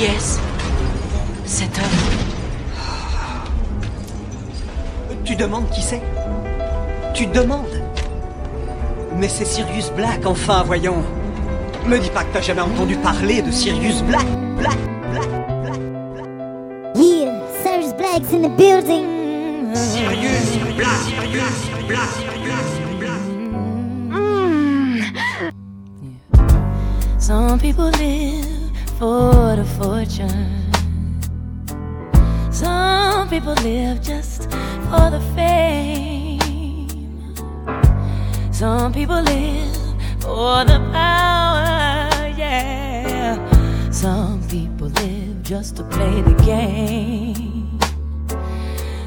Qui est-ce Cet homme Tu demandes qui c'est? Tu demandes? Mais c'est Sirius Black, enfin, voyons. Me dis pas que t'as jamais entendu parler de Sirius Black, Black, Black, Black, Black. Yeah, Cyrus Black's in the building. Sirius Black, Sirius Black, Sirius Black. Some people live for the fortune. Some people live just for the fame. Some people live for the power, yeah. Some people live just to play the game.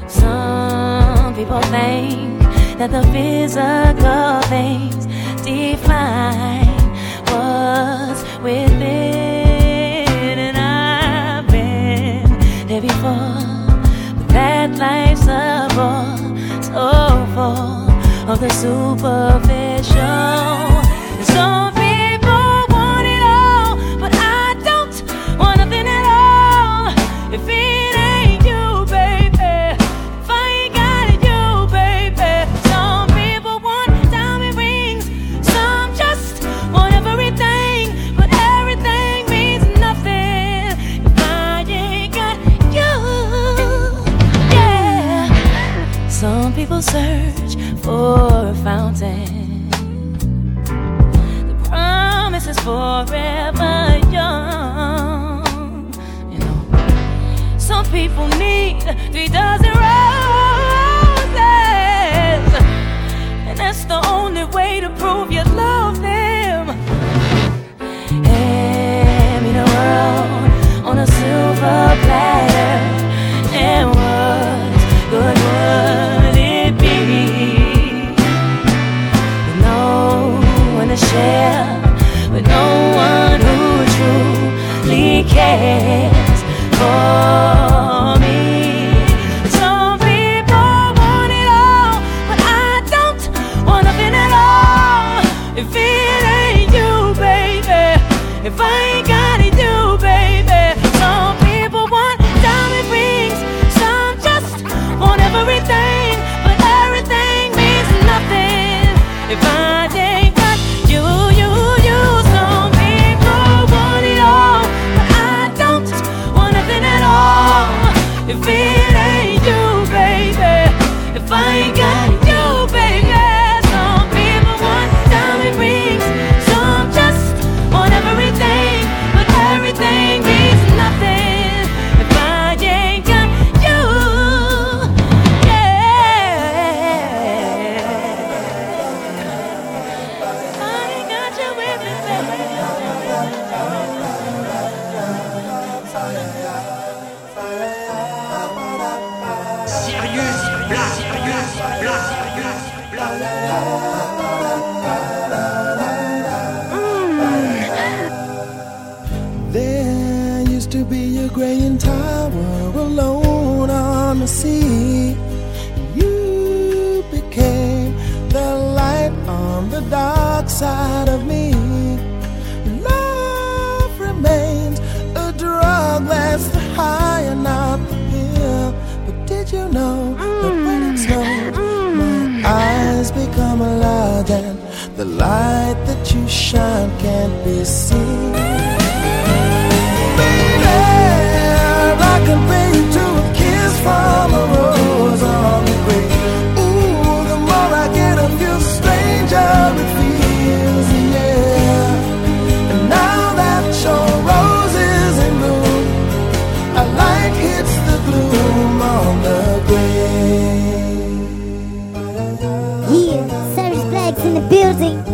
Some people think that the physical things define what's within, there before. That life's a bore, so full of the superficial. For a fountain. The promise is forever young. You know, some people need three dozen roses, and that's the only way to prove you love to share, with no one who truly cares for shine can't be seen? Baby, I you to a kiss from a rose on the grave. Ooh, the more I get of you, stranger it feels, yeah. And now that your rose is in bloom, hits the gloom on the. Yeah, in the building.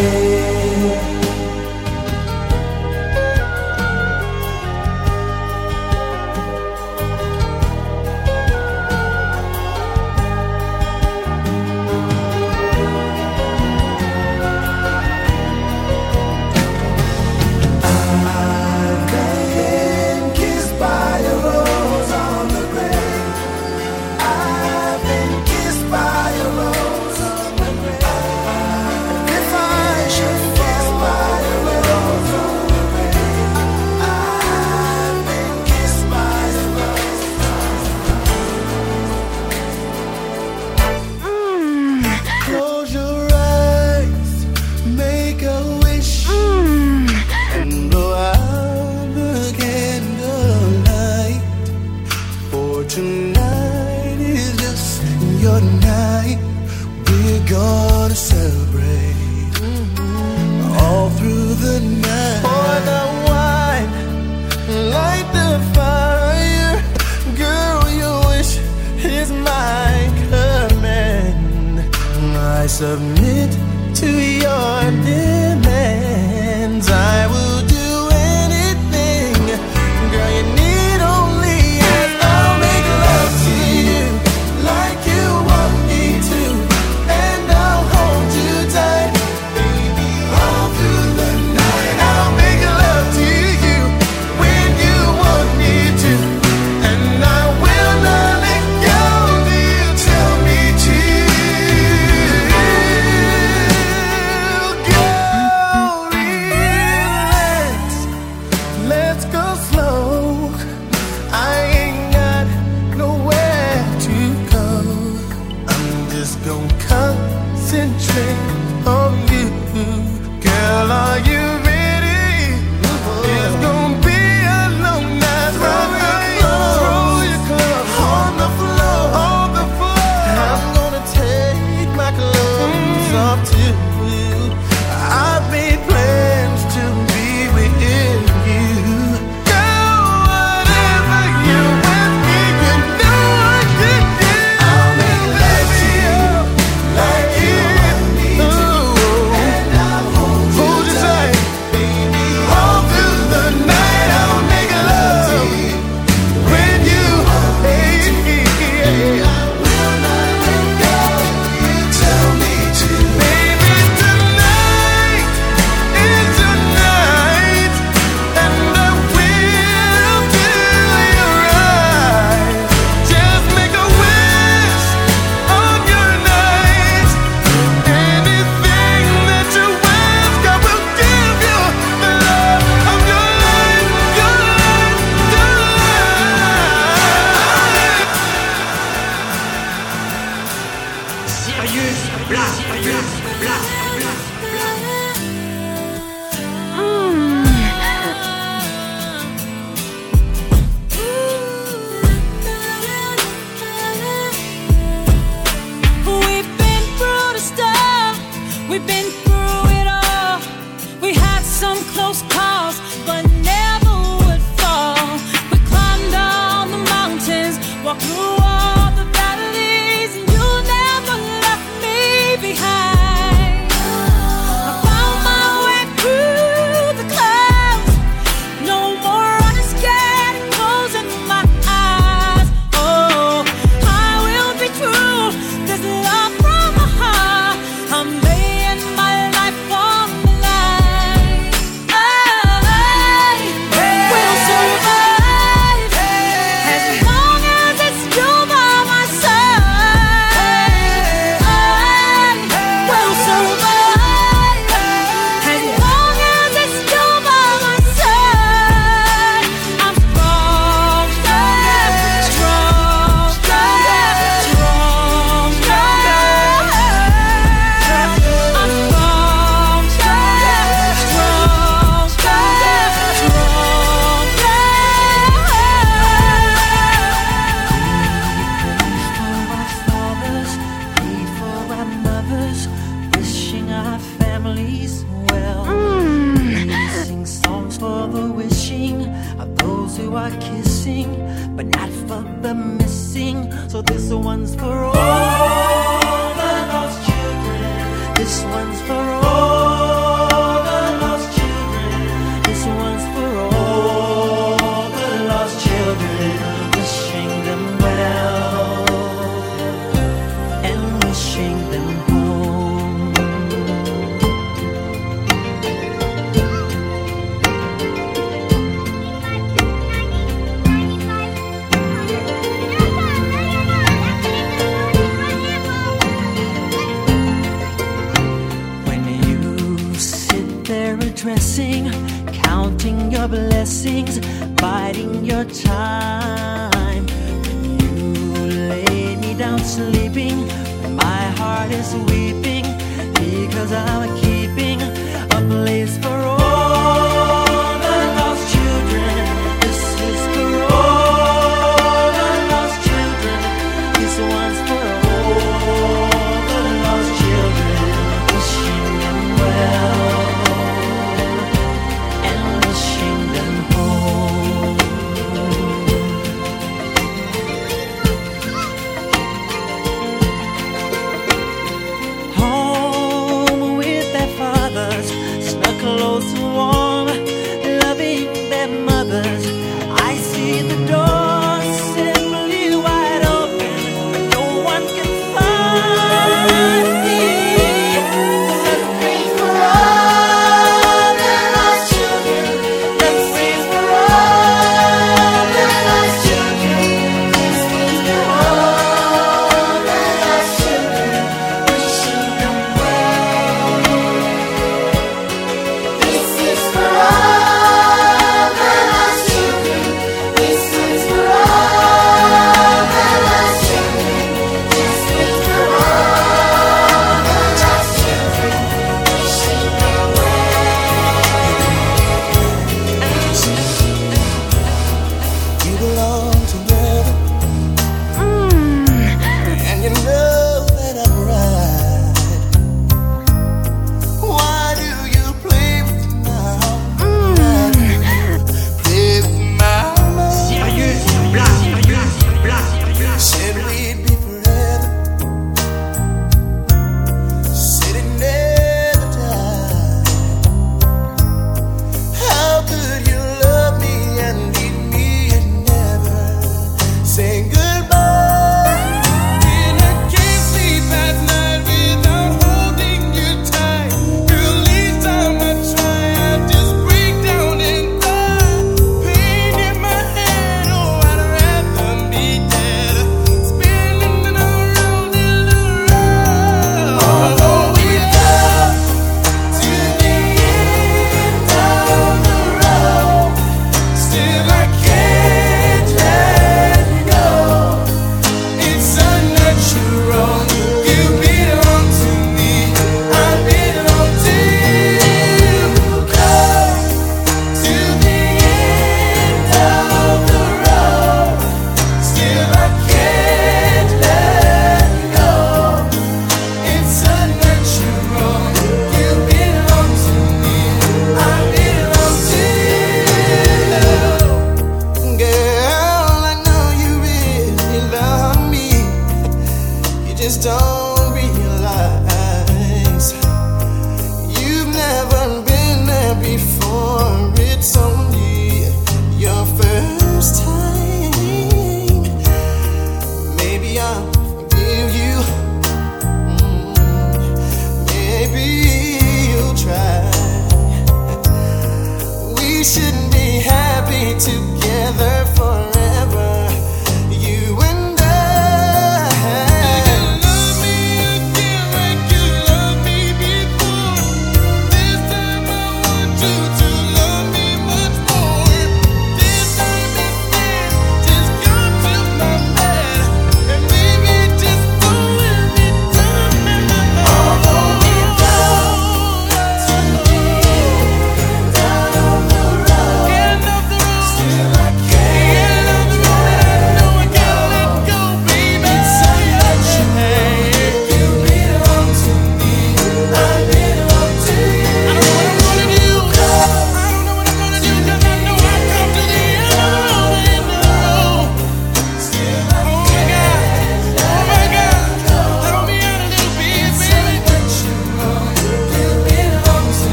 submit to your dressing, counting your blessings, biding your time. When You lay me down sleeping, my heart is weeping because I'm keeping.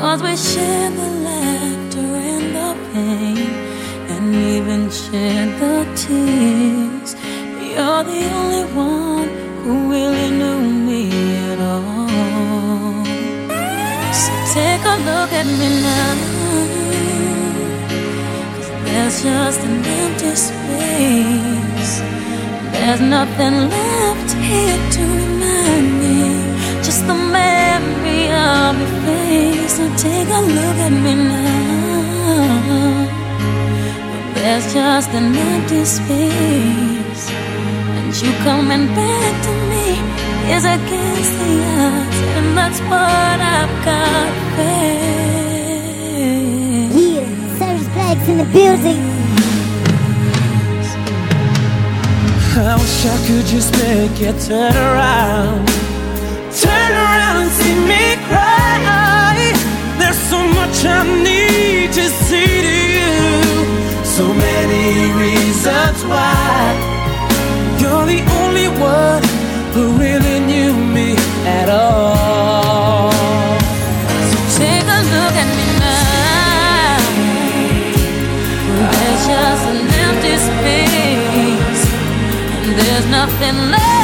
Cause we shared the laughter and the pain, and even shared the tears. You're the only one who really knew me at all. So take a look at me now. Cause there's just an empty space. There's nothing left here to remind me of your face. So take a look at me now. There's just an empty space, and you coming back to me is against the odds, and that's what I've got to face. Yeah, Sirius Black's in the building. I wish I could just make you turn around. Turn around and see me cry. There's so much I need to say to you. So many reasons why. You're the only one who really knew me at all. So take a look at me now. There's just an empty space, and there's nothing left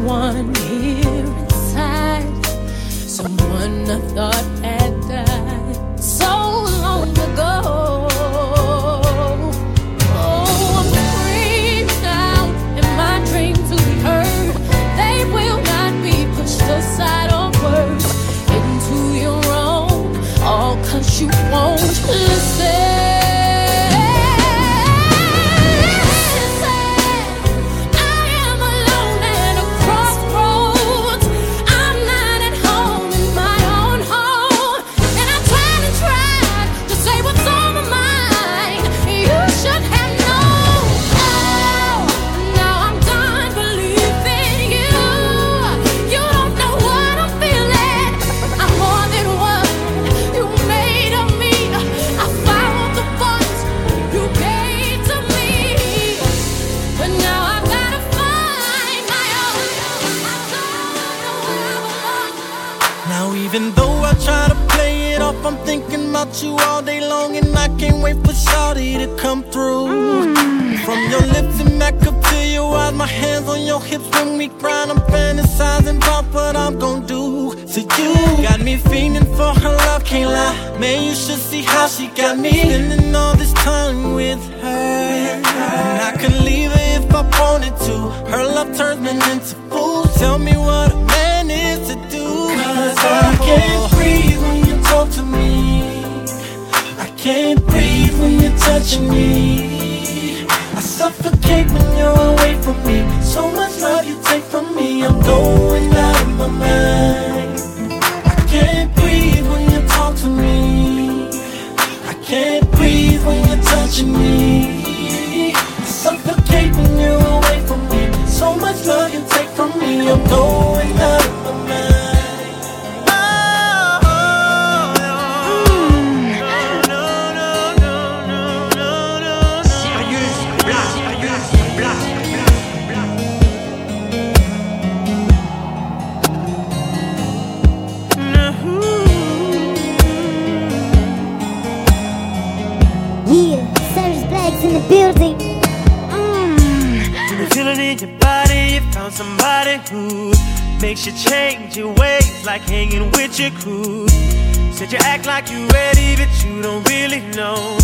someone here inside, someone I thought had died. So To come through. From your lips and back up to your eyes, my hands on your hips when we grind. I'm fantasizing about what I'm gonna do. So you got me feeling for her love, can't lie. Man, you should see how she got me spending all this time with her. And I could leave her if I wanted to. Her love turns me into fools. Tell me what a man is to do. Cause I can't breathe when you talk to me. I can't when you're touching me. I suffocate when you're away from me. So much love you take from me, I'm going out of my mind. I can't breathe when you talk to me. I can't breathe when you're touching me. I suffocate when you're away from me. So much love you take from me, I'm going out. Who makes you change your ways, like hanging with your crew. Said you act like you ready, but you don't really know.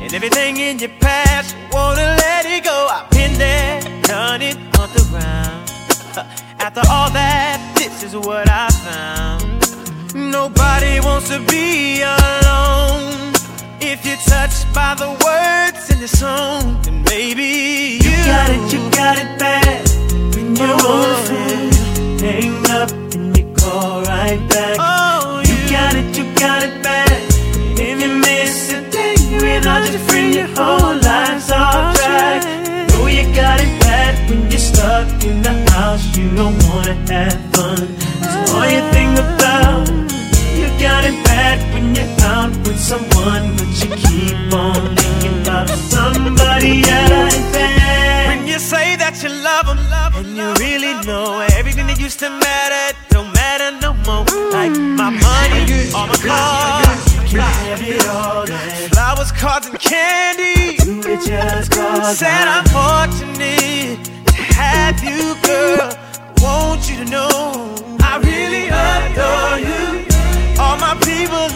And everything in your past, you wanna let it go. I've been there, done it on the ground. After all that, this is what I found. Nobody wants to be alone. If you're touched by the words in the song, then maybe you, got it, you got it bad. When you're on the phone, hang up and you call right back. Oh, you, got it, you got it bad. If you miss a day without your friend, your whole life's off track. Know you got it bad when you're stuck in the house, you don't wanna have fun. So all you think about, you got it bad when you're out with someone, but you keep on thinking about somebody else. You say that you love them, and you really know everything that used to matter don't matter no more. Like my mm. money, all my cars, can have it all. Flowers, cards, and candy. You it just cause Said I'm fortunate to have you, girl. Want you to know I really adore you. All my people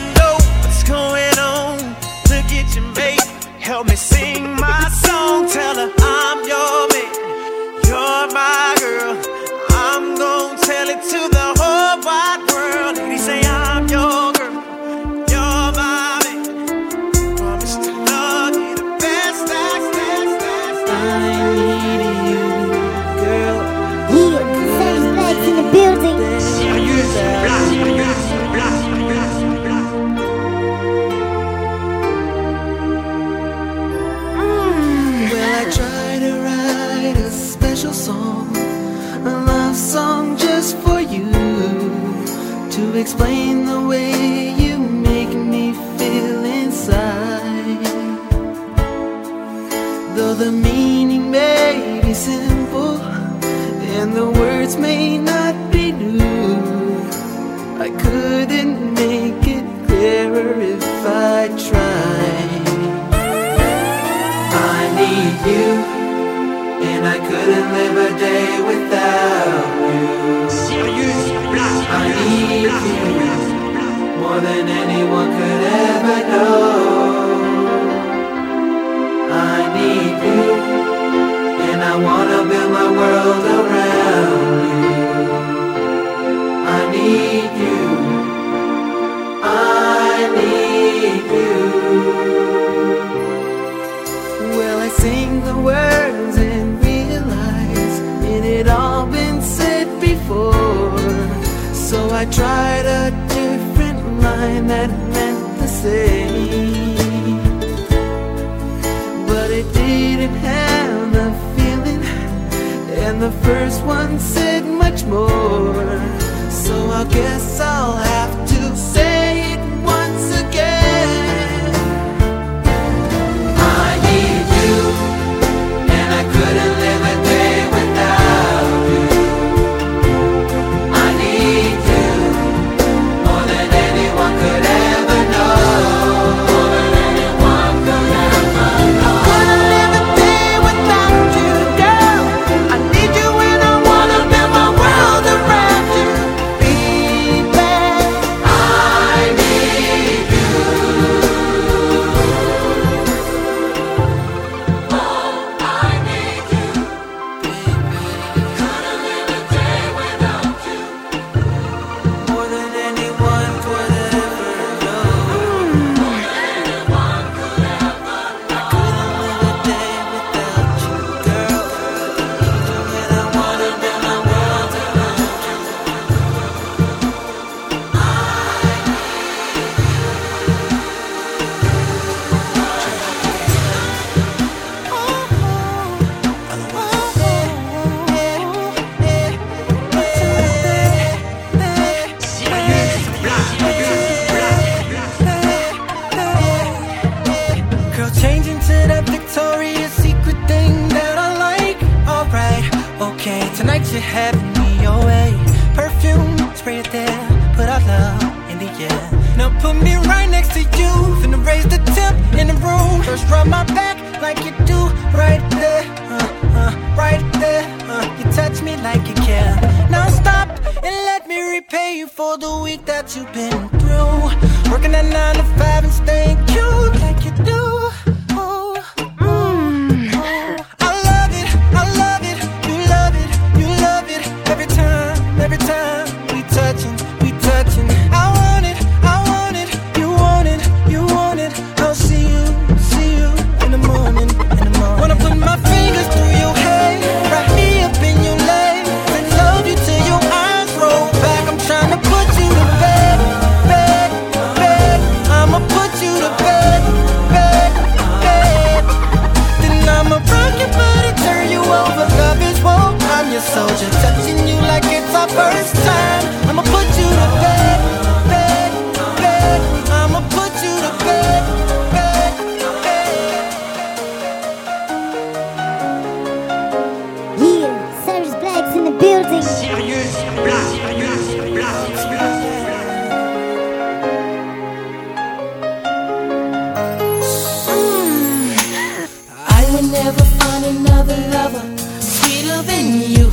can never find another lover sweeter than you,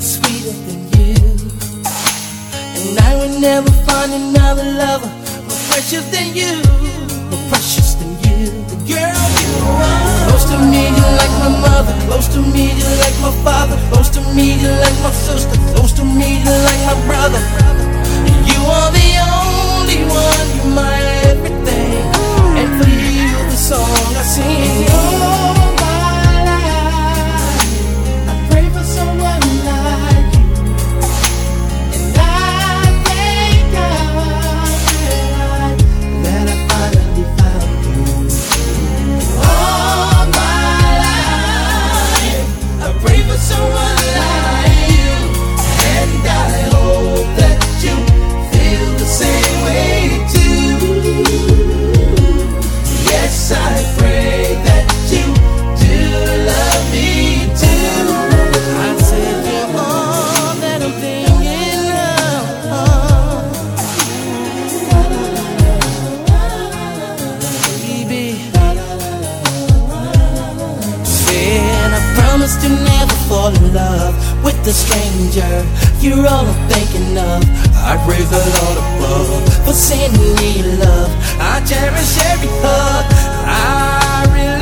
sweeter than you. And I will never find another lover more precious than you, more precious than you. The girl you are. Close to me, you're like my mother. Close to me, you're like my father. Close to me, you're like my sister. Close to me, you're like my brother. And you are the only one, you're my everything. And for you, the song I sing. with a stranger. You're all I'm thinking of. I praise the Lord above For sending me love. I cherish every hug I really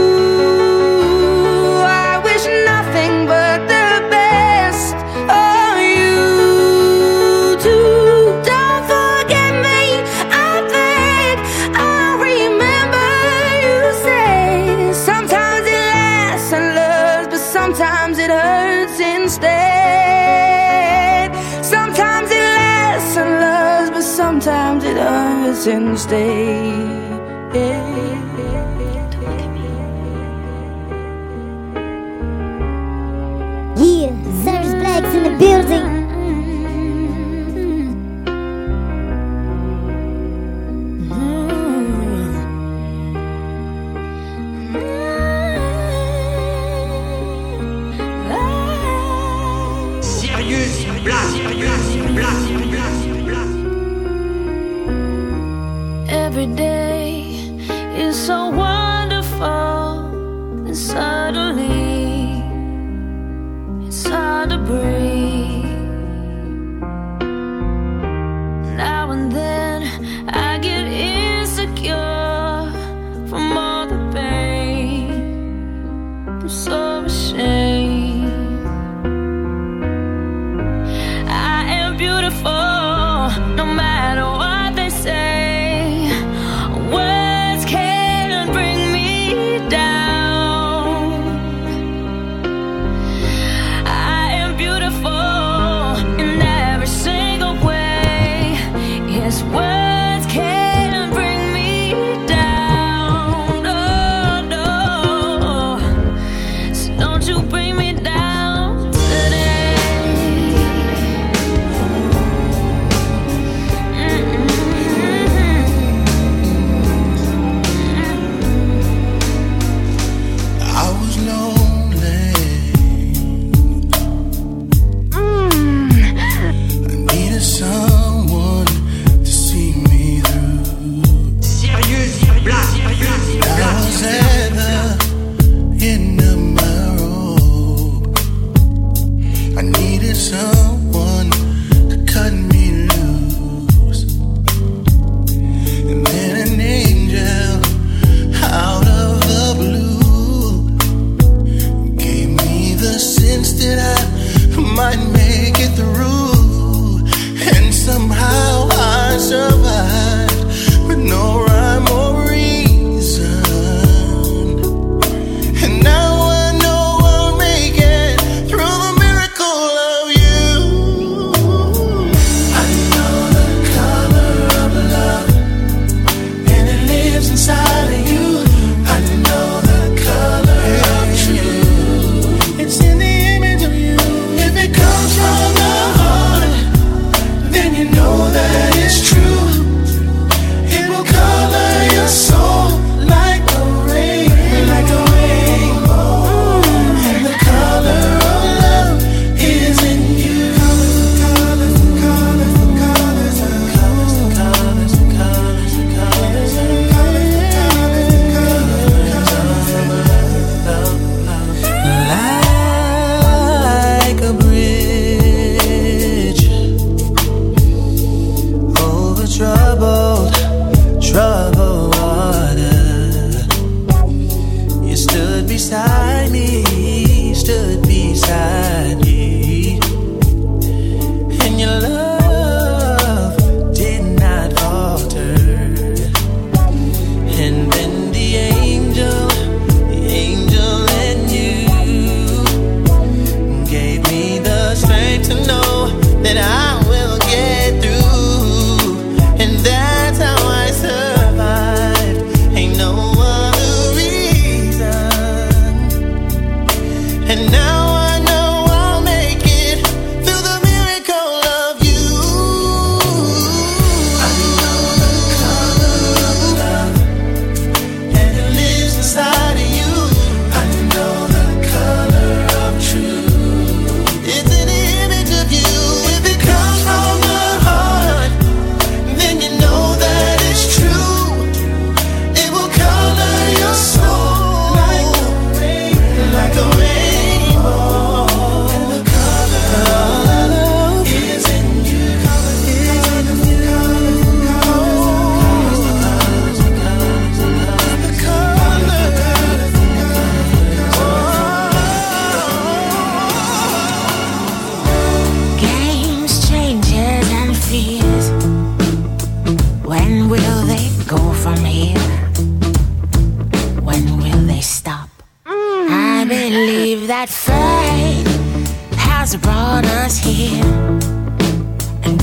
since day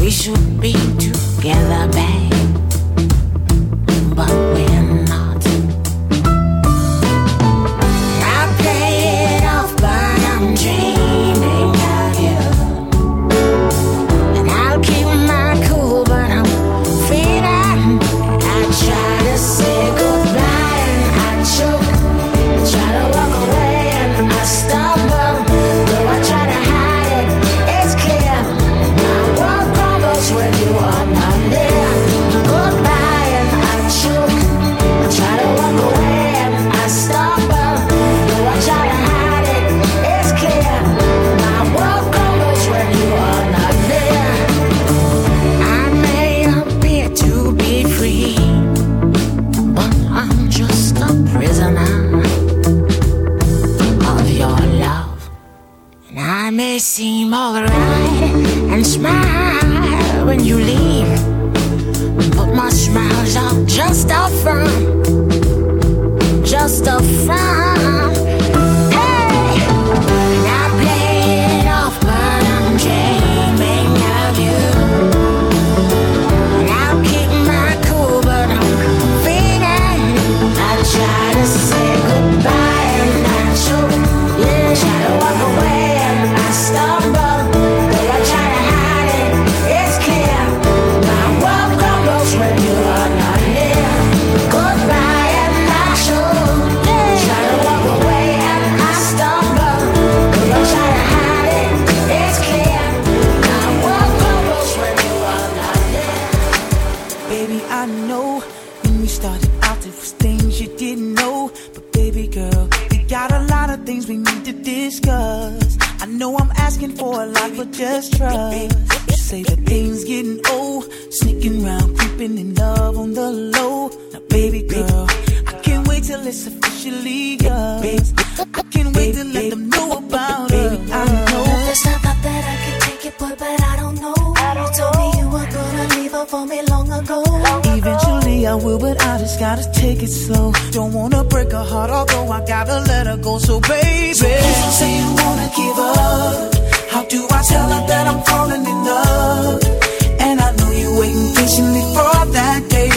we should be together, babe. Front. Let them know about us. I know. First I thought that I could take it, boy, but I don't know. You told me you were gonna leave her for me long ago. Eventually I will, but I just gotta take it slow. Don't wanna break her heart, although I gotta let her go. So baby, so please don't say you wanna give up. How do I tell her that I'm falling in love? And I know you're waiting patiently for that day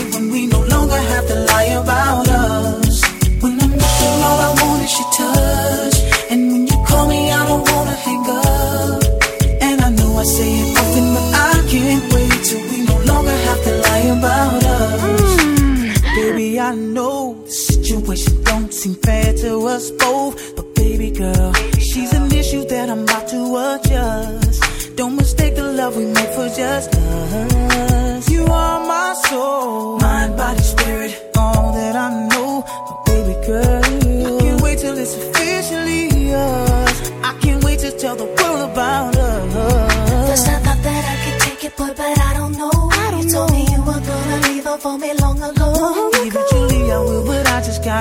us both. But baby girl, she's an issue that I'm about to adjust. Don't mistake the love we make for just us. You are my soul, mind, body, spirit, all that I know. But baby girl, I can't wait till it's officially yours. I can't wait to tell the world about us. First I thought that I could take it, boy, but I don't know. you told me you were gonna leave her for me long ago. Eventually I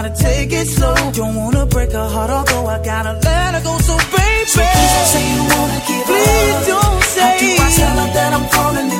gotta take it slow. Don't wanna break her heart, although I gotta let her go. So baby, so please don't say you wanna give please up. Please don't say. How do I tell her that I'm falling in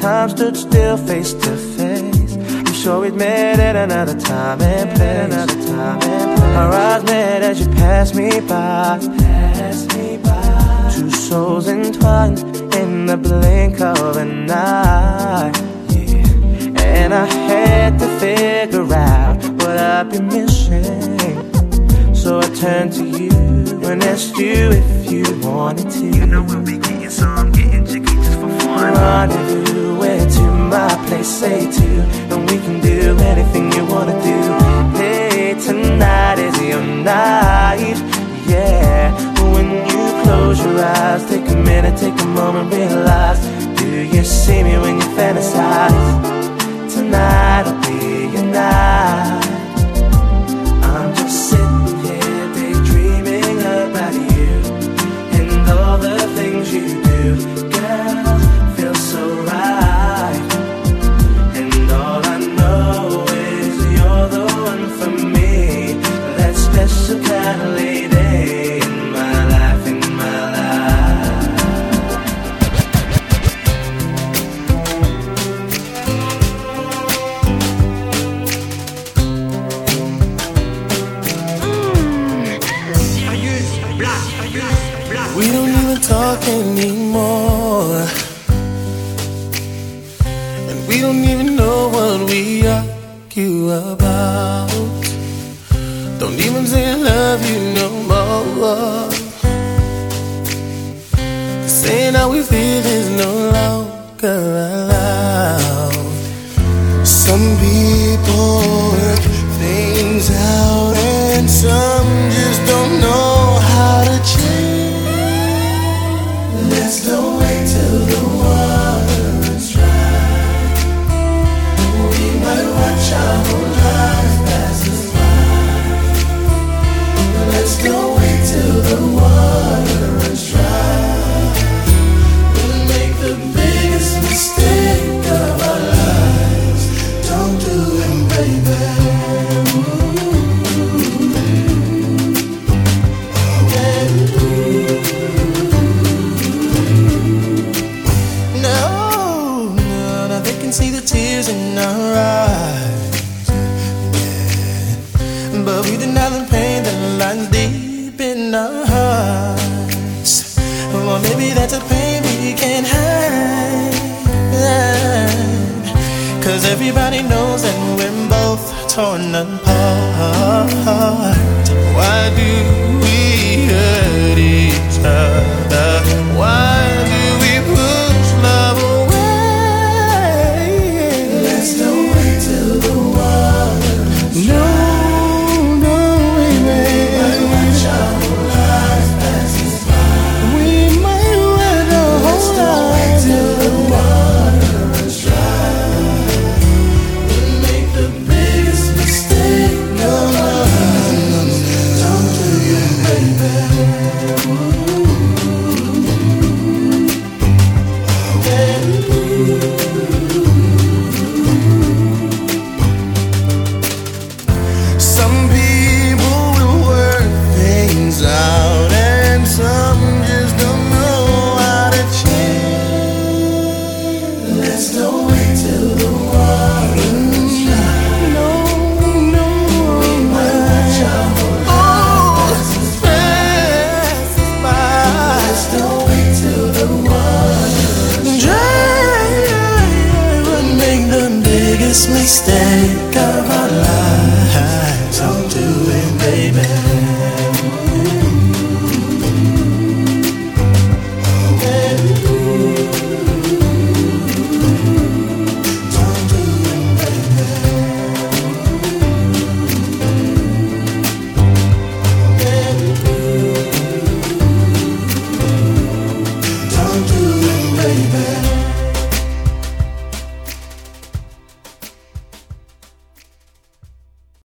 Time stood still, face to face. I'm sure we'd met at another time and place. Another time and place. Our eyes met as you passed me by. Passed me by. Two souls entwined in the blink of an eye. Yeah. And I had to figure out what I'd be missing. So I turned to you and asked you if you wanted to. You know Rendezvous, where to my place, say to, and we can do anything you wanna do. Hey, tonight is your night, yeah. When you close your eyes, take a minute, take a moment, realize. Do you see me when you fantasize? Tonight'll be